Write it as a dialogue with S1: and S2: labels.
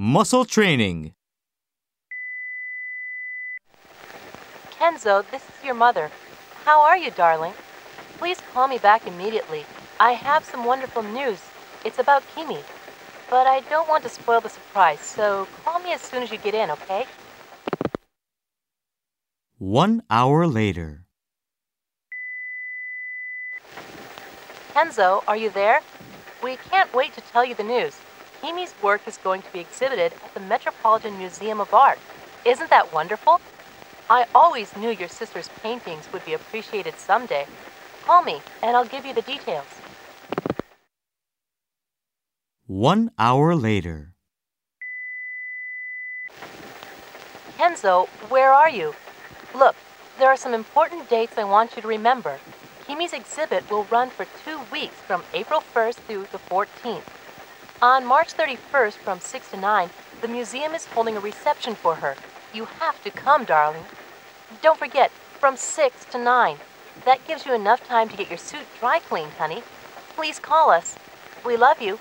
S1: Muscle training.
S2: Kenzo, this is your mother. How are you, darling? Please call me back immediately. I have some wonderful news. It's about Kimi. But I don't want to spoil the surprise, so call me as soon as you get in, okay?
S1: One hour later.
S2: Kenzo, are you there? We can't wait to tell you the news. Kimi's work is going to be exhibited at the Metropolitan Museum of Art. Isn't that wonderful? I always knew your sister's paintings would be appreciated someday. Call me, and I'll give you the details.
S1: One hour later.
S2: Kenzo, where are you? Look, there are some important dates I want you to remember. Kimi's exhibit will run for two weeks from April 1st through the 14th. On March 31st from 6 to 9, the museum is holding a reception for her. You have to come, darling. Don't forget, from 6 to 9. That gives you enough time to get your suit dry cleaned, honey. Please call us. We love you.